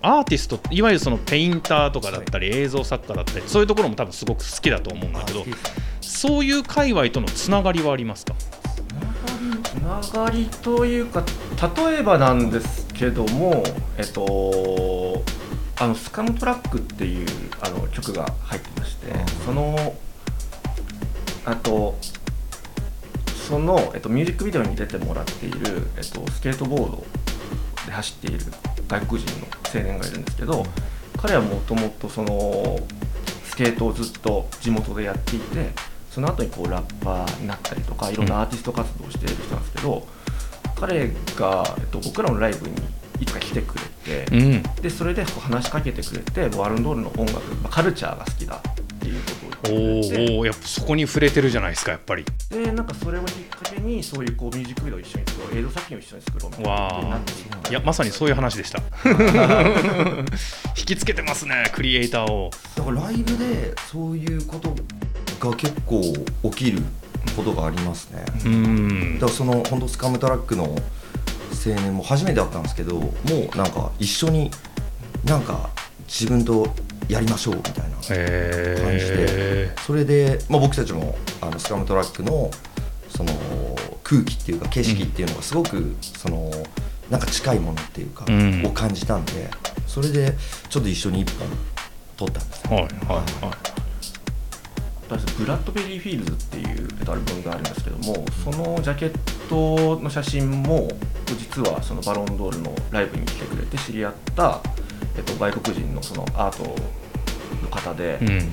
アーティストいわゆるそのペインターとかだったり、映像作家だったりそう。いうところも多分すごく好きだと思うんだけどそういう界隈とのつながりはありますか？つながりというか例えばなんですけどもえっとあのスカムトラックっていうあの曲が入ってましてそのあとその、えっと、ミュージックビデオに出てもらっている、えっと、スケートボードで走っている外国人の青年がいるんですけど彼はもともとそのスケートをずっと地元でやっていてその後にこうラッパーになったりとかいろんなアーティスト活動をしている人なんですけど、彼が、えっと、僕らのライブにいつか来てくれて、うん。でそれでこう話しかけてくれてワルンドールの音楽、まあ、カルチャーが好きだっていうこおおやっぱそこに触れてるじゃないですかやっぱり。でなんかそれをきっかけにそういうこうミュージックビデオを一緒に作ろう映像作品を一緒に作ろうみた。いないやまさにそういう話でした。引きつけてますねクリエイターを。だからライブでそういうことが結構起きることがありますね、うん。だからその本当スカムトラックの青年も初めて会ったんですけどもうなんか一緒になんか自分とやりましょうみたいな感じで、へそれで、まあ、僕たちもあのスカムトラックのその空気っていうか景色っていうのがすごくそのなんか近いものっていうか、うん。を感じたんでそれでちょっと一緒に一本撮ったんですえはいはいは私ブラッドベリーフィールズっていうえっとアルバムがあるんですけどもそのジャケットの写真も実はそのバロンドールのライブに来てくれて知り合った、えっと、外国人のそのアートの方でい、うん。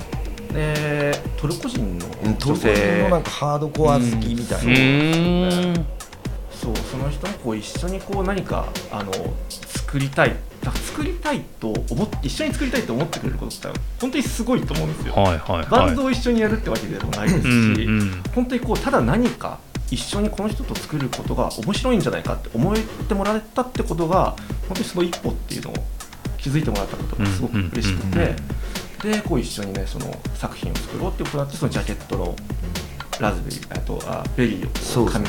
でトルコ人のうんトルコ人女性。のなんかハードコア好きみたいな、うーん。そう。その人もこう一緒にこう何かあの作りたい。作りたいと思っ一緒に作りたいと思ってくれることって本当にすごいと思うんですよ。はいはいはい。バンドを一緒にやるってわけでもないですし、うんうん。本当にこうただ何か一緒にこの人と作ることが面白いんじゃないかって思ってもらえたってことが本当にその一歩っていうのを気づいてもらったことがすごく嬉しくて、でこう一緒にねその作品を作ろうっていうことになってそのジャケットのラズベリーあとあベリーを噛み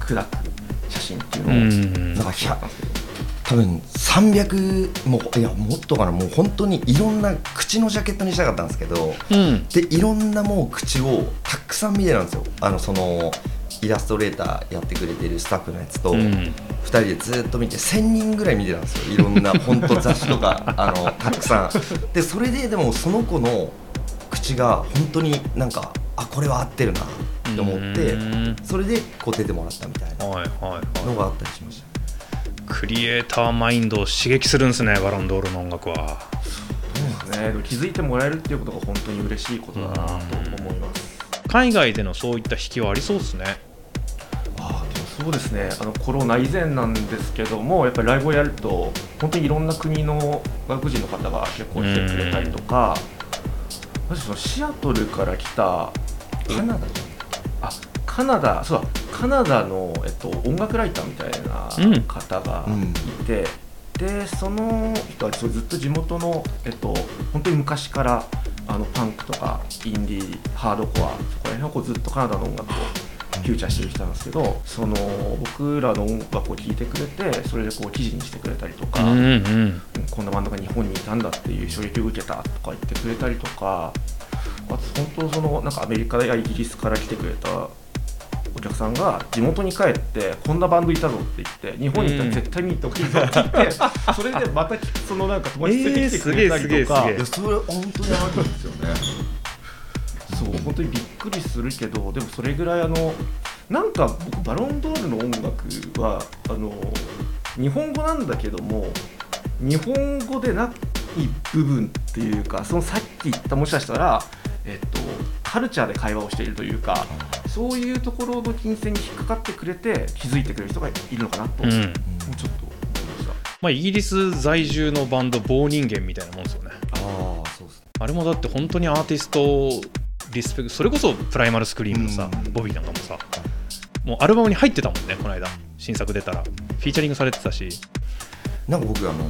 砕く写真っていううのをん。なんかやったんですけど多分300もういやもっとかなもう本当にいろんな口のジャケットにしたかったんですけどうん。でいろんなもう口をたくさん見てたんですよ。あのそのイラストレーターやってくれてるスタッフのやつと、うん。2人でずっと見て1000人ぐらい見てたんですよ。いろんな本当雑誌とか あのたくさん。でそれででもその子の口が本当になんかあこれは合ってるなって思ってうん。それでこう出てもらったみたいなはいはいはい。のがあったりしました。クリエイターマインドを刺激するんですねバロンドールの音楽は。そうですね。気づいてもらえるっていうことが本当に嬉しいことだなと思います。海外でのそういった引きはありそうですね。あーでもそうですね。あのコロナ以前なんですけどもやっぱりライブをやると本当にいろんな国の外国人の方が結構来てくれたりとかまずそのシアトルから来たカナダじあカナダそうだカナダの、えっと、音楽ライターみたうん。いな方がいて、でその人はずっと地元の、えっと、本当に昔からあのパンクとかインディーハードコアそこら辺をこうずっとカナダの音楽をフューチャーしてる人なんですけどその僕らの音楽を聴いてくれてそれでこう記事にしてくれたりとか、うんうんこんなバンドが日本にいたんだっていう衝撃を受けたとか言ってくれたりとかあと本当そのなんかアメリカやイギリスから来てくれたお客さんが地元に帰ってこんなバンドいたぞって言って日本にいたら絶対見に行った方がいいぞって言って、それでまたそのなんか友達連れてきてくれたりとか、えーそれ本当にあるんですよねそう本当にびっくりするけどでもそれぐらいあのなんか僕バロンドールの音楽はあの日本語なんだけども日本語でない部分っていうかそのさっき言ったもしかしたら、えっと、カルチャーで会話をしているというかそういうところの金銭に引っかかってくれて気づいてくれる人がいるのかなと、うん。もうちょっと思いました。まあ、イギリス在住のバンド棒人間みたいなもんですよね。ああそうですね。あれもだって本当にアーティストをリスペクトそれこそプライマルスクリームのさ、うん。ボビーなんかもさもうアルバムに入ってたもんねこの間。新作出たら。フィーチャリングされてたし。なんか僕あの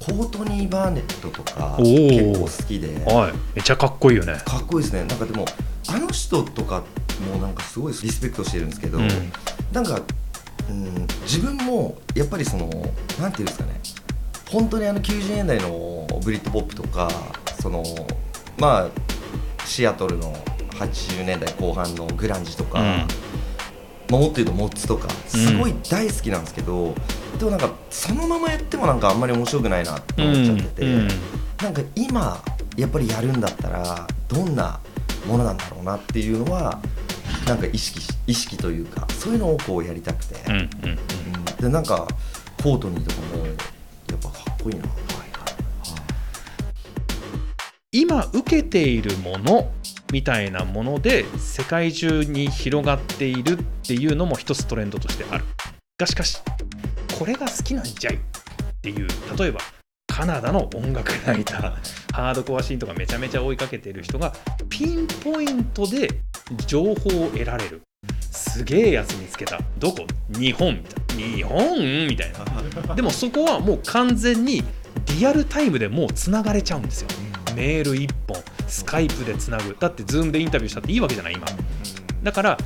コートニー・バーネットとか結構好きで。はい。めちゃかっこいいよね。かっこいいですね。なんかでもあの人とかもなんかすごいリスペクトしてるんですけど、うん。なんか、うん、自分もやっぱりそのなんていうんですかね本当にあの90年代のブリットポップとかそのまあシアトルの80年代後半のグランジとか、うん。まあもっと言うとモッツとかすごい大好きなんですけど、でもなんかそのままやってもなんかあんまり面白くないなって思っちゃってて、うん。なんか今やっぱりやるんだったらどんなものなんだろうなっていうのはなんか意識し意識というかそういうのをこうやりたくて、うんうんうん。でなんかコートニーとかもやっぱかっこいいな、今受けているものみたいなもので世界中に広がっているっていうのも一つトレンドとしてある。がしかしこれが好きなんじゃいっていう。例えばカナダの音楽ライター。ハードコアシーンとかめちゃめちゃ追いかけてる人がピンポイントで情報を得られる。すげえやつ見つけた。どこ？日本みたい。な日本？みたいな。でもそこはもう完全にリアルタイムでもうつながれちゃうんですよ。メール1本。スカイプでつなぐ。だって Zoom でインタビューしたっていいわけじゃない今。だから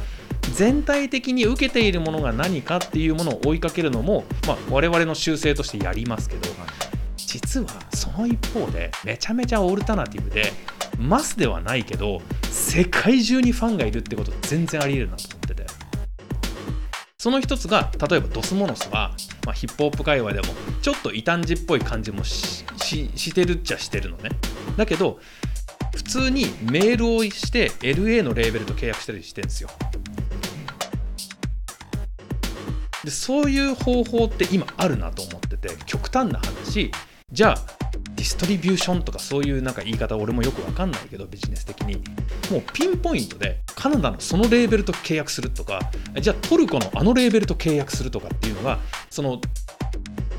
全体的に受けているものが何かっていうものを追いかけるのも、まあ、我々の習性としてやりますけど実はその一方でめちゃめちゃオルタナティブでマスではないけど世界中にファンがいるってこと全然ありえるなと思ってて。その一つが例えばドスモノスは、まあ、ヒップホップ界隈でもちょっと異端児っぽい感じもしししてるっちゃしてるのね。だけど普通にメールをして LA のレーベルと契約したりしてるんですよ。でそういう方法って今あるなと思ってて極端な話。じゃあィストリビューションとかそういうなんか言い方俺もよくわかんないけどビジネス的に。もうピンポイントでカナダのそのレーベルと契約するとか。じゃあトルコのあのレーベルと契約するとかっていうのがその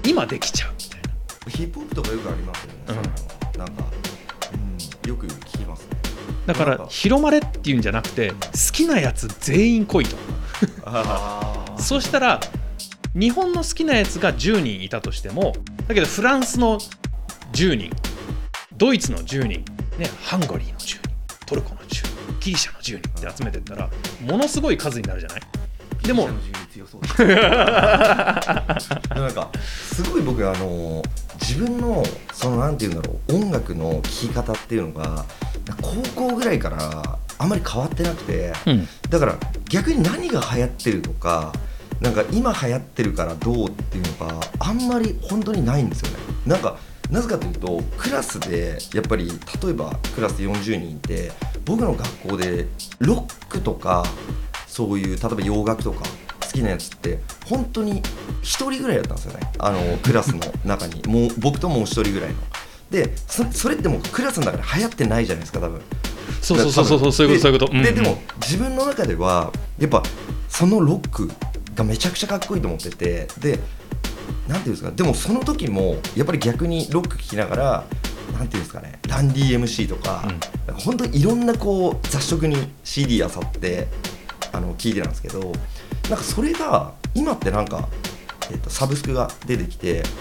今できちゃうみたいな。ヒップホップとかよくありますよね、うん。なんか、うん、よく聞きますね。だから広まれっていうんじゃなくて好きなやつ全員来いと。そうしたら日本の好きなやつが10人いたとしてもだけどフランスの10人。ドイツの10人、ね、ハンガリーの10人。トルコの10人。ギリシャの10人って集めてったらものすごい数になるじゃない？でも なんかすごい僕あの自分のそのなんて言うんだろう音楽の聴き方っていうのが高校ぐらいからあんまり変わってなくてうん。だから逆に何が流行ってるとかなんか今流行ってるからどうっていうのがあんまり本当にないんですよね。なんかなぜかというとクラスでやっぱり例えばクラスで40人いて僕の学校でロックとかそういう例えば洋楽とか好きなやつって本当に1人ぐらいだったんですよね。あのクラスの中に。もう僕ともう1人ぐらいの。でそそれってもうクラスの中で流行ってないじゃないですか多分。そうそうそうそうそういうことそういうこと。ででも自分の中ではやっぱそのロックがめちゃくちゃかっこいいと思っててでなんていうんですか？でもその時もやっぱり逆にロック聴きながらなんていうんですかね？ランディ MC とか,、なんか本当にいろんなこう雑食に CD あさってあの聴いてたんですけどなんかそれが今ってなんか、えっとサブスクが出てきてだか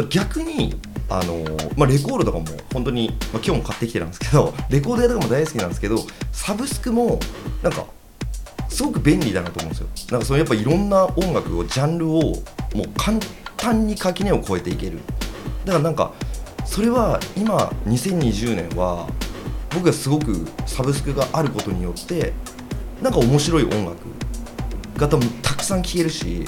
ら逆にあのまあ、レコードとかも本当に、まあ、今日も買ってきてたんですけど レコード屋とかも大好きなんですけどサブスクもなんかすごく便利だなと思うんですよ。なんかそのやっぱいろんな音楽をジャンルをもう簡単に垣根を越えていける。だからなんかそれは今2020年は僕はすごくサブスクがあることによってなんか面白い音楽が多分たくさん聴けるし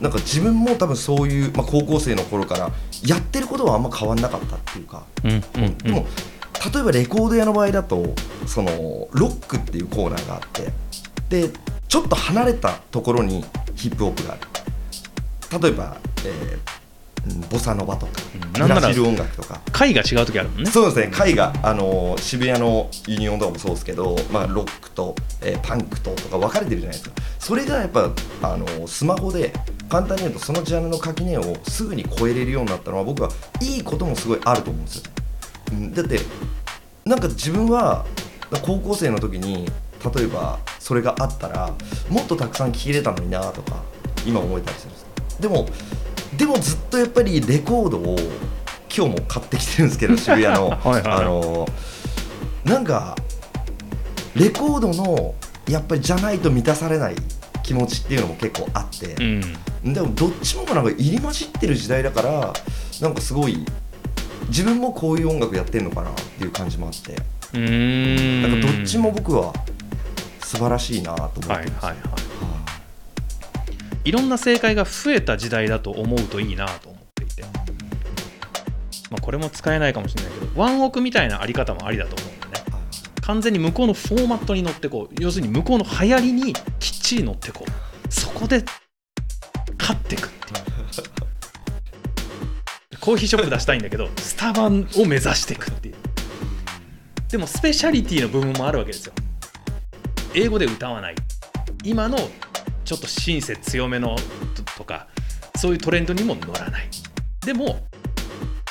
なんか自分も多分そういう、まあ、高校生の頃からやってることはあんま変わんなかったっていうか。うんうんうん。でも例えばレコード屋の場合だとそのロックっていうコーナーがあってでちょっと離れたところにヒップホップがある例えば、えーうんボサノバとかブラジル音楽とか。回が違う時あるもんね。そうですね絵画あのー渋谷のユニオンドームもそうですけど、まあ、ロックと、えーパンクととか分かれてるじゃないですか。それがやっぱあのースマホで簡単に言うとそのジャンルの垣根をすぐに超えれるようになったのは僕はいいこともすごいあると思うんですよ、うん、だってなんか自分は高校生の時に例えばそれがあったらもっとたくさん聴けれたのになとか今思えたりするんですでもでもずっとやっぱりレコードを今日も買ってきてるんですけど 渋谷の。はいはい。あのなんかレコードのやっぱりじゃないと満たされない気持ちっていうのも結構あって、うん。でもどっちもがなんか入り混じってる時代だからなんかすごい自分もこういう音楽やってんのかなっていう感じもあって。うーん。なんかどっちも僕は素晴らしいなと思ってます、はいはいはい。はいろんな正解が増えた時代だと思うといいなと思っていて、まあ、これも使えないかもしれないけどワンオクみたいなあり方もありだと思うんでね。完全に向こうのフォーマットに乗ってこう要するに向こうの流行りにきっちり乗ってこうそこで勝っていくっていう。コーヒーショップ出したいんだけどスタバを目指していくっていう。でもスペシャリティの部分もあるわけですよ。英語で歌わない。今のちょっとシンセ強めのととかそういうトレンドにも乗らない。でも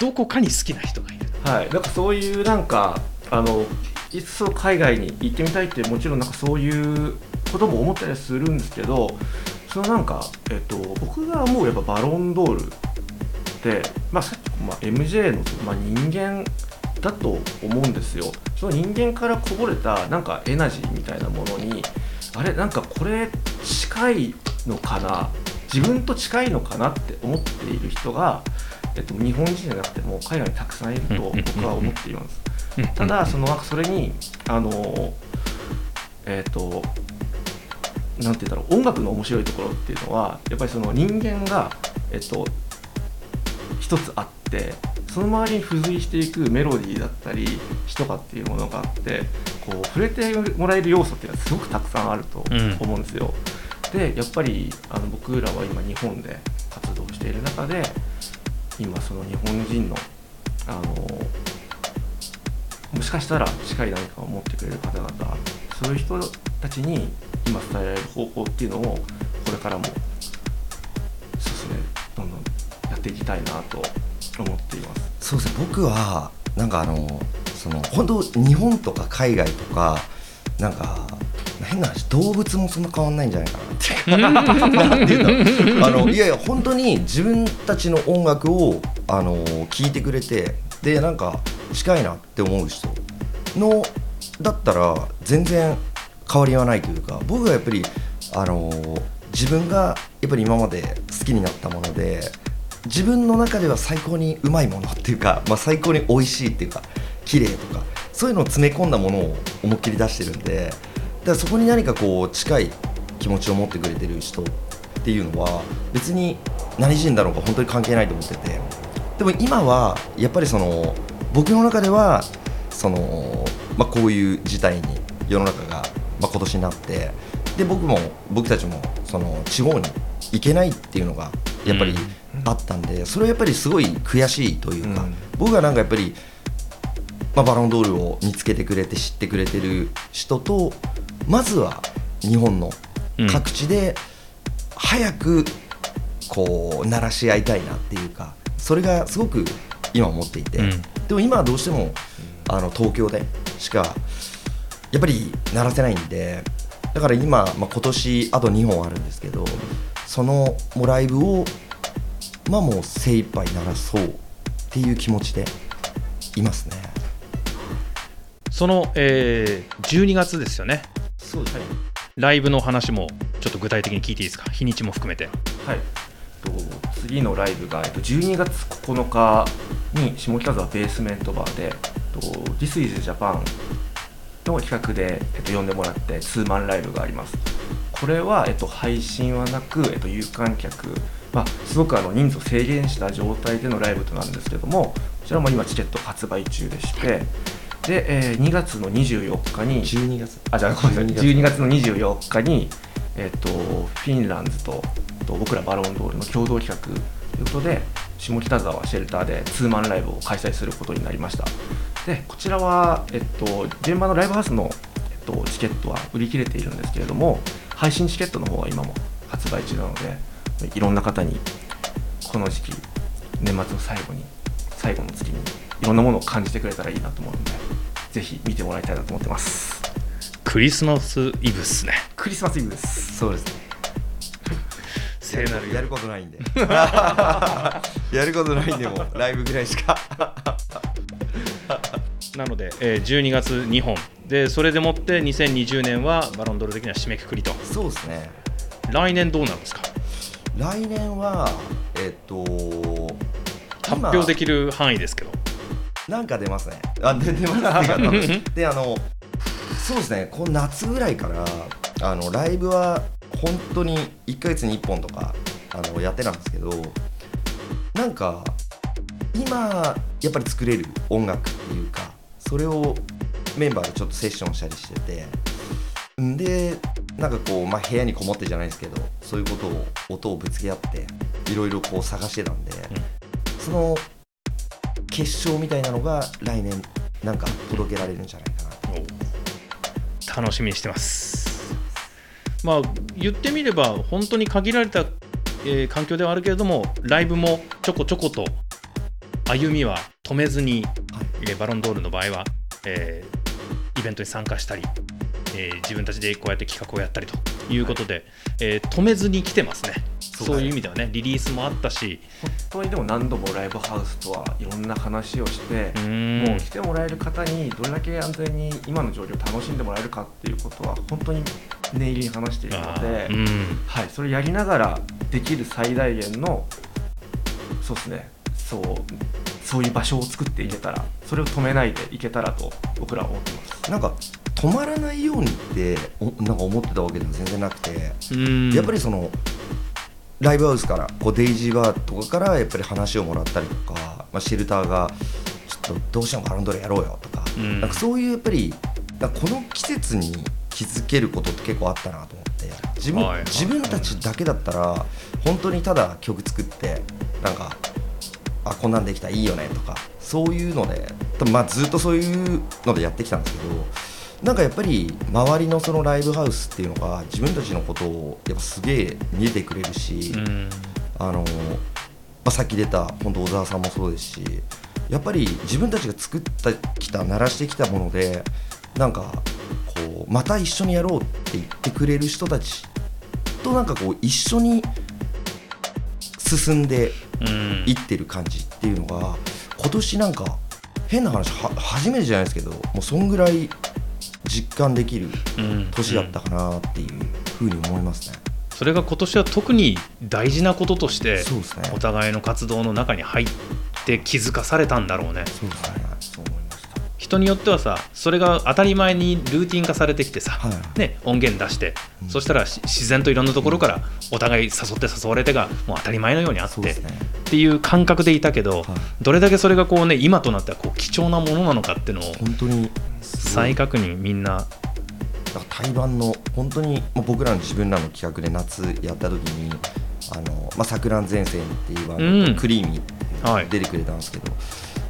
どこかに好きな人がいる。はい、なんかそういうなんかあのいっそ海外に行ってみたいってもちろんなんかそういうことも思ったりするんですけどそのなんか、えっと、僕が思うやっぱバロンドールって、まあ、さっき、まあ、MJ の、まあ、人間だと思うんですよ。その人間からこぼれたなんかエナジーみたいなものにあれなんかこれ近いのかな？自分と近いのかなって思っている人が、えっと、日本人じゃなくても海外にたくさんいると僕は思っています。ただそのそれにあのえっ、となんて言うんだろう音楽の面白いところっていうのはやっぱりその人間がえっ、と一つあってその周りに付随していくメロディーだったり詩とかっていうものがあってこう触れてもらえる要素っていうのはすごくたくさんあると思うんですよ。でやっぱりあの僕らは今日本で活動している中で今その日本人のあのもしかしたら近い何かを持ってくれる方々そういう人たちに今伝えられる方法っていうのをこれからも進めどんどんやっていきたいなと思っています。そうですね僕はなんかあのその本当日本とか海外とかなんか変な話動物もそんな変わんないんじゃないかなってなんていうあのいやいや本当に自分たちの音楽をあの聞いてくれてでなんか近いなって思う人のだったら全然変わりはないというか僕がやっぱりあの自分がやっぱり今まで好きになったもので自分の中では最高にうまいものっていうか、まあ、最高に美味しいっていうか綺麗とかそういうのを詰め込んだものを思いっきり出してるんでだからそこに何かこう近い気持ちを持ってくれてる人っていうのは別に何人だろうか本当に関係ないと思っててでも今はやっぱりその僕の中ではその、まあ、こういう事態に世の中が、まあ、今年になってで僕も僕たちもその地方に行けないっていうのがやっぱりあったんで、それはやっぱりすごい悔しいというか、うん。僕がなんかやっぱり、まあ、バロンドールを見つけてくれて知ってくれてる人とまずは日本の各地で早くこう鳴らし合いたいなっていうかそれがすごく今思っていて、うん。でも今はどうしてもあの東京でしかやっぱり鳴らせないんでだから今、まあ、今年あと2本あるんですけどそのもうライブをまあもう精一杯鳴らそうっていう気持ちでいますねその、えー12月ですよね。そうですね。ライブの話もちょっと具体的に聞いていいですか？日にちも含めて。はい、と次のライブが、えっと、12月9日に下北沢ベースメントバーで「と This is Japan」の企画で、えっと、呼んでもらってツーマンライブがあります。これは、えっと、配信はなく、えっと、有観客、まあ、すごくあの人数を制限した状態でのライブとなるんですけどもこちらも今チケット発売中でしてで、えー2月の24日に12月。あじゃあごめんなさい。12 12月。の24日に、えっとフィンランズとと僕らバロンドールの共同企画ということで下北沢シェルターでツーマンライブを開催することになりました。でこちらは、えっと、現場のライブハウスの、えっと、チケットは売り切れているんですけれども配信チケットの方は今も発売中なのでいろんな方にこの時期年末の最後に最後の月にいろんなものを感じてくれたらいいなと思うのでぜひ見てもらいたいなと思ってます。クリスマスイブっすね。クリスマスイブです。そうですね。聖なるやることないんで。やることないんでもうライブぐらいしか。なので、えー12月2本でそれでもって2020年はバロンドール的には締めくくりと。そうですね。来年どうなるんですか？来年はえっと発表できる範囲ですけどなんか出ますね。あで出ますっていうか多分であのそうですね。この夏ぐらいからあのライブは本当に1ヶ月に1本とかあのやってたんですけどなんか今やっぱり作れる音楽っていうかそれをメンバーでちょっとセッションしたりしててんでなんかこう、まあ、部屋にこもってじゃないですけどそういうことを音をぶつけ合っていろいろこう探してたんで、その結晶みたいなのが来年なんか届けられるんじゃないかな。と楽しみにしてます。まあ言ってみれば本当に限られた、えー環境ではあるけれどもライブもちょこちょこと歩みは止めずに、えーバロンドールの場合は、えーイベントに参加したり、えー自分たちでこうやって企画をやったりということで、えー止めずに来てますねそういう意味ではねリリースもあったし。本当にでも何度もライブハウスとはいろんな話をしてもう来てもらえる方にどれだけ安全に今の状況を楽しんでもらえるかっていうことは本当に念入りに話しているのあで、はい、それやりながらできる最大限のそうですね。そうそういう場所を作っていけたらそれを止めないでいけたらと僕らは思ってます。なんか止まらないようにっておなんか思ってたわけでも全然なくて、うん。やっぱりそのライブハウスからこうデイジーバーとかからやっぱり話をもらったりとか、まあ、シェルターがちょっとどうしてもバロンドールやろうよとか,、うん。なんかそういうやっぱりこの季節に気づけることって結構あったなと思って自分,、はいはい自分たちだけだったら本当にただ曲作ってなんかあこんなんできたいいよねとかそういうのでまあずっとそういうのでやってきたんですけどなんかやっぱり周りのそのライブハウスっていうのが自分たちのことをやっぱすげえ見えてくれるし、うん。あのまあ、さっき出た本当小沢さんもそうですしやっぱり自分たちが作ってきた鳴らしてきたものでなんかこうまた一緒にやろうって言ってくれる人たちとなんかこう一緒に進んでうん。いってる感じっていうのが今年なんか変な話は初めてじゃないですけどもうそんぐらい実感できるうん年だったかなっていうふうに思いますね。それが今年は特に大事なこととしてねお互いの活動の中に入って気づかされたんだろうねそうですね。人によってはさそれが当たり前にルーティン化されてきてさ、はい。ね、音源出して、うん。そしたらし自然といろんなところからお互い誘って誘われてがもう当たり前のようにあって、ね。っていう感覚でいたけど、はい。どれだけそれがこうね今となってはこう貴重なものなのかっていうのを本当に再確認みんな。だから対バンの本当にまあ僕らの自分らの企画で夏やった時にあのまあ桜前線っていうバンクリーミーはい。出てくれたんですけど、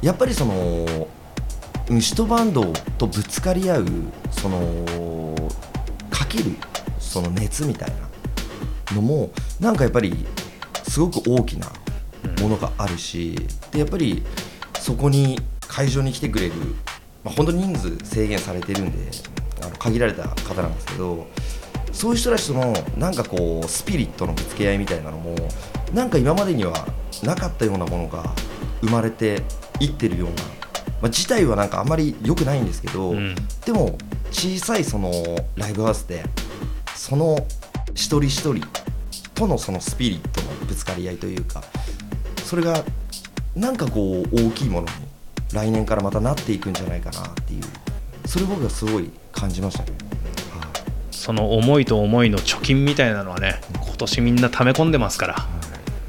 やっぱりその虫とバンドとぶつかり合うそのかけるその熱みたいなのもなんかやっぱりすごく大きなものがあるし、でやっぱりそこに会場に来てくれる、まあ、本当人数制限されてるんであの限られた方なんですけどそういう人たちとのなんかこうスピリットのぶつけ合いみたいなのもなんか今までにはなかったようなものが生まれていってるような、まあ、自体はなんかあんまり良くないんですけど、うん。でも小さいそのライブハウスでその一人一人とのそのスピリットのぶつかり合いというかそれがなんかこう大きいものに来年からまたなっていくんじゃないかなっていうそれ僕はすごい感じましたね。はい。その思いと思いの貯金みたいなのはね今年みんな溜め込んでますから。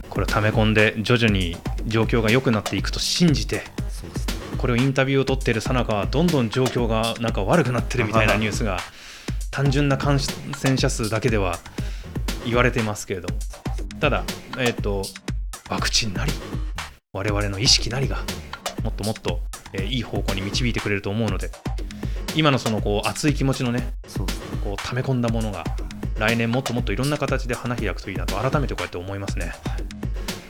これ溜め込んで徐々に状況が良くなっていくと信じてこれをインタビューを取っているさなかはどんどん状況がなんか悪くなってるみたいなニュースが 単純な感染者数だけでは言われてますけれども。ただ、えっとワクチンなり我々の意識なりがもっともっと、えーいい方向に導いてくれると思うので今のそのこう熱い気持ちのねこう溜め込んだものが来年もっともっといろんな形で花開くといいなと改めてこうやって思いますね。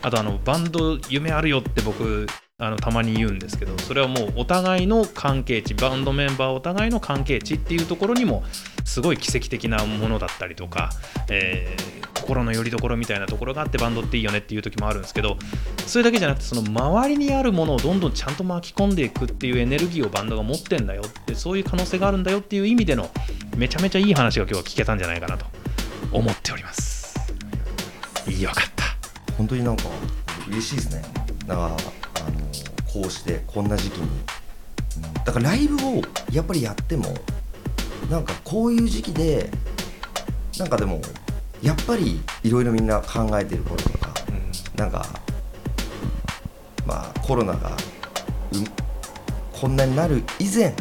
あとあのバンド夢あるよって僕あのたまに言うんですけどそれはもうお互いの関係値バンドメンバーお互いの関係値っていうところにもすごい奇跡的なものだったりとか、えー心の拠り所みたいなところがあってバンドっていいよねっていう時もあるんですけどそれだけじゃなくてその周りにあるものをどんどんちゃんと巻き込んでいくっていうエネルギーをバンドが持ってんだよってそういう可能性があるんだよっていう意味でのめちゃめちゃいい話が今日は聞けたんじゃないかなと思っております。よかった。本当になんか嬉しいですねだからこうしてこんな時期に、だからライブをやっぱりやってもなんかこういう時期でなんかでもやっぱりいろいろみんな考えてることとかなんかまあコロナがこんなになる以前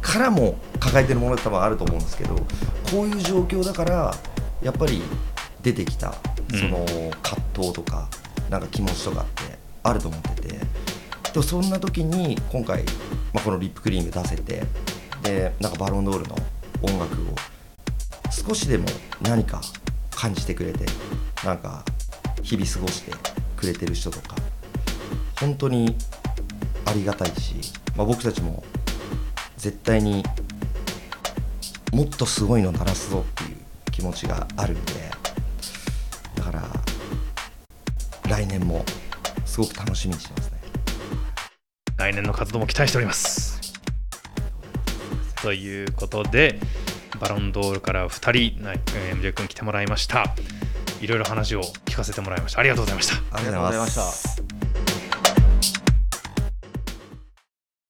からも抱えてるものって多分あると思うんですけどこういう状況だからやっぱり出てきたその葛藤とか、なんか気持ちとかっあると思ってて。でもそんな時に今回、まあ、このリップクリーム出せてでなんかバロンドールの音楽を少しでも何か感じてくれてなんか日々過ごしてくれてる人とか本当にありがたいし、まあ、僕たちも絶対にもっとすごいの鳴らすぞっていう気持ちがあるんでだから来年もすごく楽しみにしてますね。来年の活動も期待しております。ということでバロンドールから2人 MJ 君来てもらいました。いろいろ話を聞かせてもらいました。ありがとうございました。ありがとうございました